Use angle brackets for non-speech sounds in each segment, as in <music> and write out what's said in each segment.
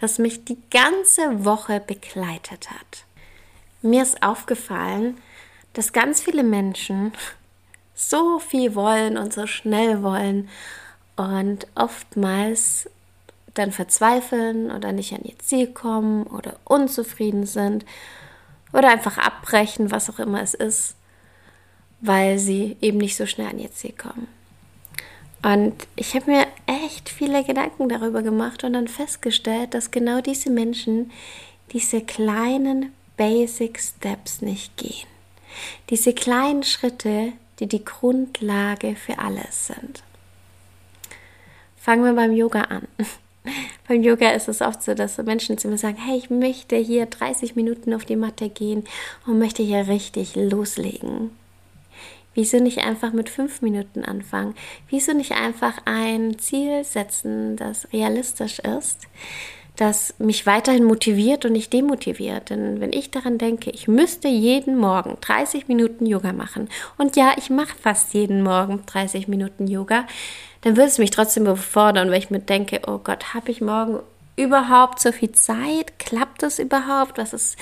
das mich die ganze Woche begleitet hat. Mir ist aufgefallen, dass ganz viele Menschen <laughs> so viel wollen und so schnell wollen und oftmals dann verzweifeln oder nicht an ihr Ziel kommen oder unzufrieden sind oder einfach abbrechen, was auch immer es ist, weil sie eben nicht so schnell an ihr Ziel kommen. Und ich habe mir echt viele Gedanken darüber gemacht und dann festgestellt, dass genau diese Menschen diese kleinen Basic Steps nicht gehen. Diese kleinen Schritte, die die Grundlage für alles sind. Fangen wir beim Yoga an. <laughs> Beim Yoga ist es oft so, dass Menschen zu mir sagen, hey, ich möchte hier 30 Minuten auf die Matte gehen und möchte hier richtig loslegen. Wieso nicht einfach mit fünf Minuten anfangen? Wieso nicht einfach ein Ziel setzen, das realistisch ist, das mich weiterhin motiviert und nicht demotiviert? Denn wenn ich daran denke, ich müsste jeden Morgen 30 Minuten Yoga machen und ja, ich mache fast jeden Morgen 30 Minuten Yoga, dann würde es mich trotzdem überfordern, weil ich mir denke, oh Gott, habe ich morgen überhaupt so viel Zeit? Klappt das überhaupt? Was ist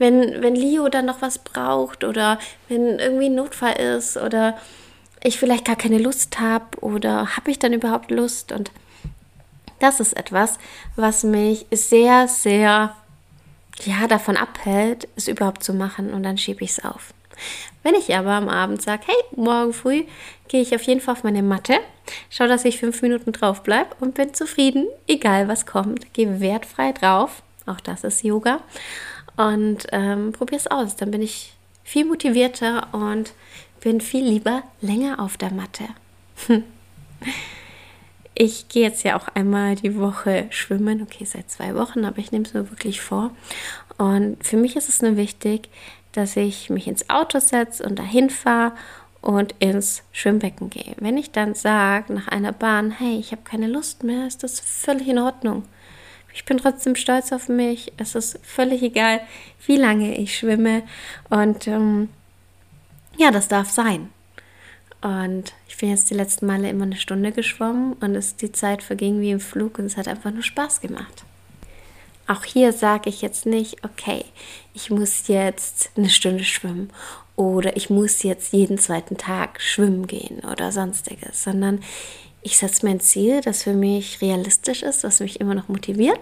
wenn, wenn Leo dann noch was braucht oder wenn irgendwie ein Notfall ist oder ich vielleicht gar keine Lust habe oder habe ich dann überhaupt Lust? Und das ist etwas, was mich sehr, sehr ja, davon abhält, es überhaupt zu machen und dann schiebe ich es auf. Wenn ich aber am Abend sage, hey, morgen früh gehe ich auf jeden Fall auf meine Matte, schaue, dass ich fünf Minuten drauf bleibe und bin zufrieden, egal was kommt, gehe wertfrei drauf. Auch das ist Yoga und ähm, probiere es aus. Dann bin ich viel motivierter und bin viel lieber länger auf der Matte. <laughs> Ich gehe jetzt ja auch einmal die Woche schwimmen, okay, seit zwei Wochen, aber ich nehme es mir wirklich vor. Und für mich ist es nur wichtig, dass ich mich ins Auto setze und dahin fahre und ins Schwimmbecken gehe. Wenn ich dann sage nach einer Bahn, hey, ich habe keine Lust mehr, ist das völlig in Ordnung. Ich bin trotzdem stolz auf mich. Es ist völlig egal, wie lange ich schwimme. Und ähm, ja, das darf sein. Und ich bin jetzt die letzten Male immer eine Stunde geschwommen und es, die Zeit verging wie im Flug und es hat einfach nur Spaß gemacht. Auch hier sage ich jetzt nicht, okay, ich muss jetzt eine Stunde schwimmen oder ich muss jetzt jeden zweiten Tag schwimmen gehen oder sonstiges, sondern ich setze mir ein Ziel, das für mich realistisch ist, was mich immer noch motiviert.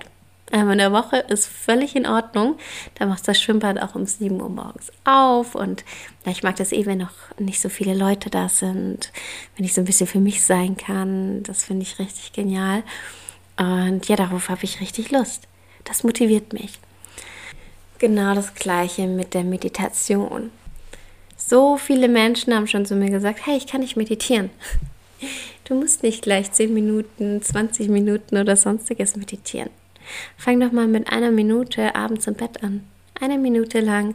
Einmal in der Woche ist völlig in Ordnung. Da macht das Schwimmbad auch um 7 Uhr morgens auf. Und ich mag das eh, wenn noch nicht so viele Leute da sind, wenn ich so ein bisschen für mich sein kann. Das finde ich richtig genial. Und ja, darauf habe ich richtig Lust. Das motiviert mich. Genau das gleiche mit der Meditation. So viele Menschen haben schon zu mir gesagt, hey, ich kann nicht meditieren. Du musst nicht gleich 10 Minuten, 20 Minuten oder sonstiges meditieren. Fang doch mal mit einer Minute abends im Bett an. Eine Minute lang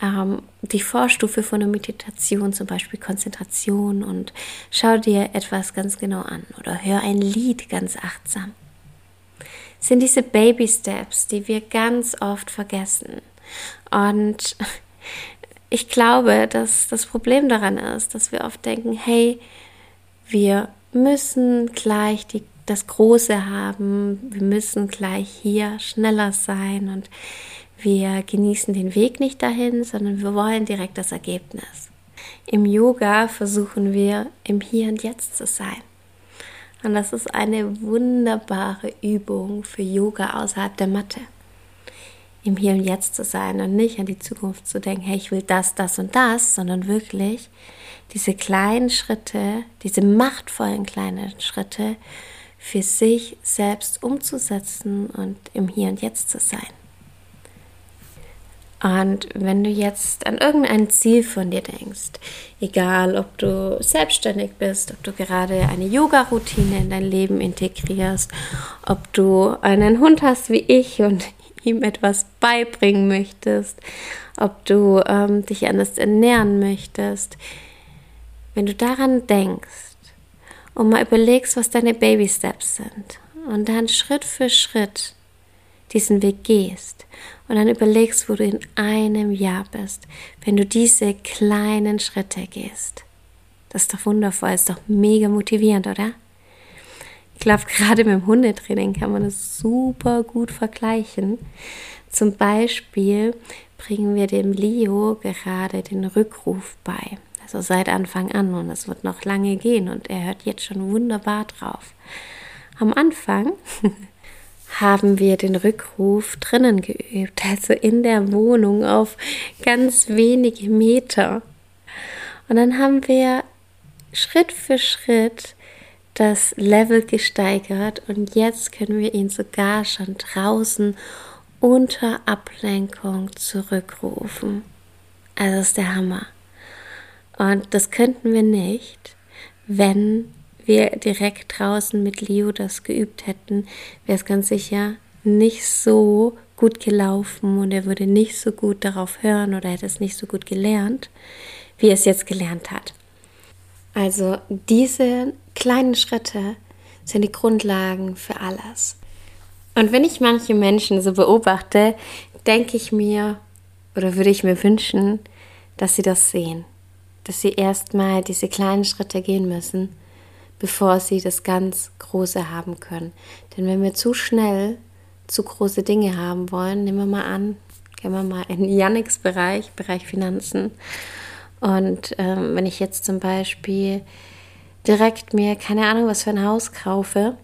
ähm, die Vorstufe von der Meditation, zum Beispiel Konzentration und schau dir etwas ganz genau an oder hör ein Lied ganz achtsam. sind diese Baby Steps, die wir ganz oft vergessen. Und <laughs> ich glaube, dass das Problem daran ist, dass wir oft denken, hey, wir müssen gleich die, das Große haben, wir müssen gleich hier schneller sein und wir genießen den Weg nicht dahin, sondern wir wollen direkt das Ergebnis. Im Yoga versuchen wir im Hier und Jetzt zu sein. Und das ist eine wunderbare Übung für Yoga außerhalb der Matte. Im Hier und Jetzt zu sein und nicht an die Zukunft zu denken, hey, ich will das, das und das, sondern wirklich diese kleinen Schritte, diese machtvollen kleinen Schritte für sich selbst umzusetzen und im Hier und Jetzt zu sein. Und wenn du jetzt an irgendein Ziel von dir denkst, egal ob du selbstständig bist, ob du gerade eine Yoga-Routine in dein Leben integrierst, ob du einen Hund hast wie ich und ihm etwas beibringen möchtest, ob du ähm, dich anders ernähren möchtest, wenn du daran denkst und mal überlegst, was deine Baby Steps sind und dann Schritt für Schritt diesen Weg gehst und dann überlegst, wo du in einem Jahr bist, wenn du diese kleinen Schritte gehst. Das ist doch wundervoll, ist doch mega motivierend, oder? Ich glaube, gerade mit dem Hundetraining kann man das super gut vergleichen. Zum Beispiel bringen wir dem Leo gerade den Rückruf bei. Also seit Anfang an und es wird noch lange gehen und er hört jetzt schon wunderbar drauf. Am Anfang <laughs> haben wir den Rückruf drinnen geübt, also in der Wohnung auf ganz wenige Meter. Und dann haben wir Schritt für Schritt das Level gesteigert und jetzt können wir ihn sogar schon draußen unter Ablenkung zurückrufen. Also ist der Hammer. Und das könnten wir nicht, wenn wir direkt draußen mit Leo das geübt hätten, wäre es ganz sicher nicht so gut gelaufen und er würde nicht so gut darauf hören oder hätte es nicht so gut gelernt, wie er es jetzt gelernt hat. Also diese kleinen Schritte sind die Grundlagen für alles. Und wenn ich manche Menschen so beobachte, denke ich mir oder würde ich mir wünschen, dass sie das sehen, dass sie erstmal diese kleinen Schritte gehen müssen bevor sie das ganz Große haben können. Denn wenn wir zu schnell zu große Dinge haben wollen, nehmen wir mal an, gehen wir mal in Yannicks Bereich, Bereich Finanzen. Und ähm, wenn ich jetzt zum Beispiel direkt mir keine Ahnung was für ein Haus kaufe,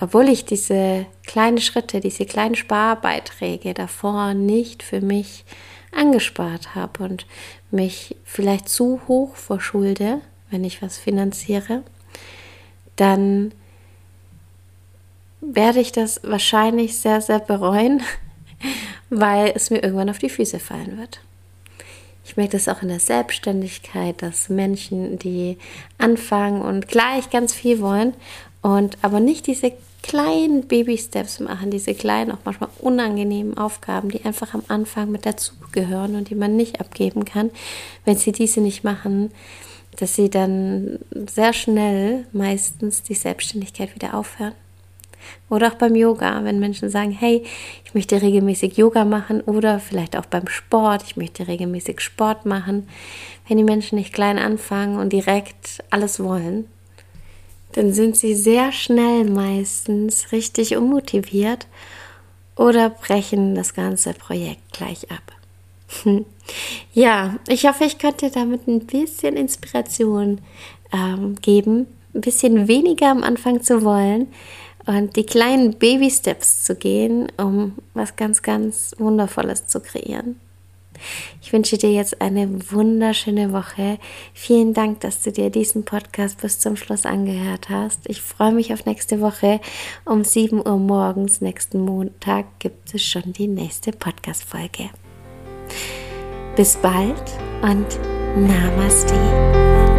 obwohl ich diese kleinen Schritte, diese kleinen Sparbeiträge davor nicht für mich angespart habe und mich vielleicht zu hoch verschulde, wenn ich was finanziere, dann werde ich das wahrscheinlich sehr, sehr bereuen, <laughs> weil es mir irgendwann auf die Füße fallen wird. Ich merke das auch in der Selbstständigkeit, dass Menschen, die anfangen und gleich ganz viel wollen und aber nicht diese kleinen Baby-Steps machen, diese kleinen, auch manchmal unangenehmen Aufgaben, die einfach am Anfang mit dazugehören und die man nicht abgeben kann, wenn sie diese nicht machen, dass sie dann sehr schnell meistens die Selbstständigkeit wieder aufhören. Oder auch beim Yoga, wenn Menschen sagen, hey, ich möchte regelmäßig Yoga machen oder vielleicht auch beim Sport, ich möchte regelmäßig Sport machen. Wenn die Menschen nicht klein anfangen und direkt alles wollen, dann sind sie sehr schnell meistens richtig unmotiviert oder brechen das ganze Projekt gleich ab. <laughs> Ja, ich hoffe, ich konnte damit ein bisschen Inspiration ähm, geben, ein bisschen weniger am Anfang zu wollen und die kleinen Baby-Steps zu gehen, um was ganz, ganz Wundervolles zu kreieren. Ich wünsche dir jetzt eine wunderschöne Woche. Vielen Dank, dass du dir diesen Podcast bis zum Schluss angehört hast. Ich freue mich auf nächste Woche. Um 7 Uhr morgens, nächsten Montag, gibt es schon die nächste Podcast-Folge. Bis bald und Namaste.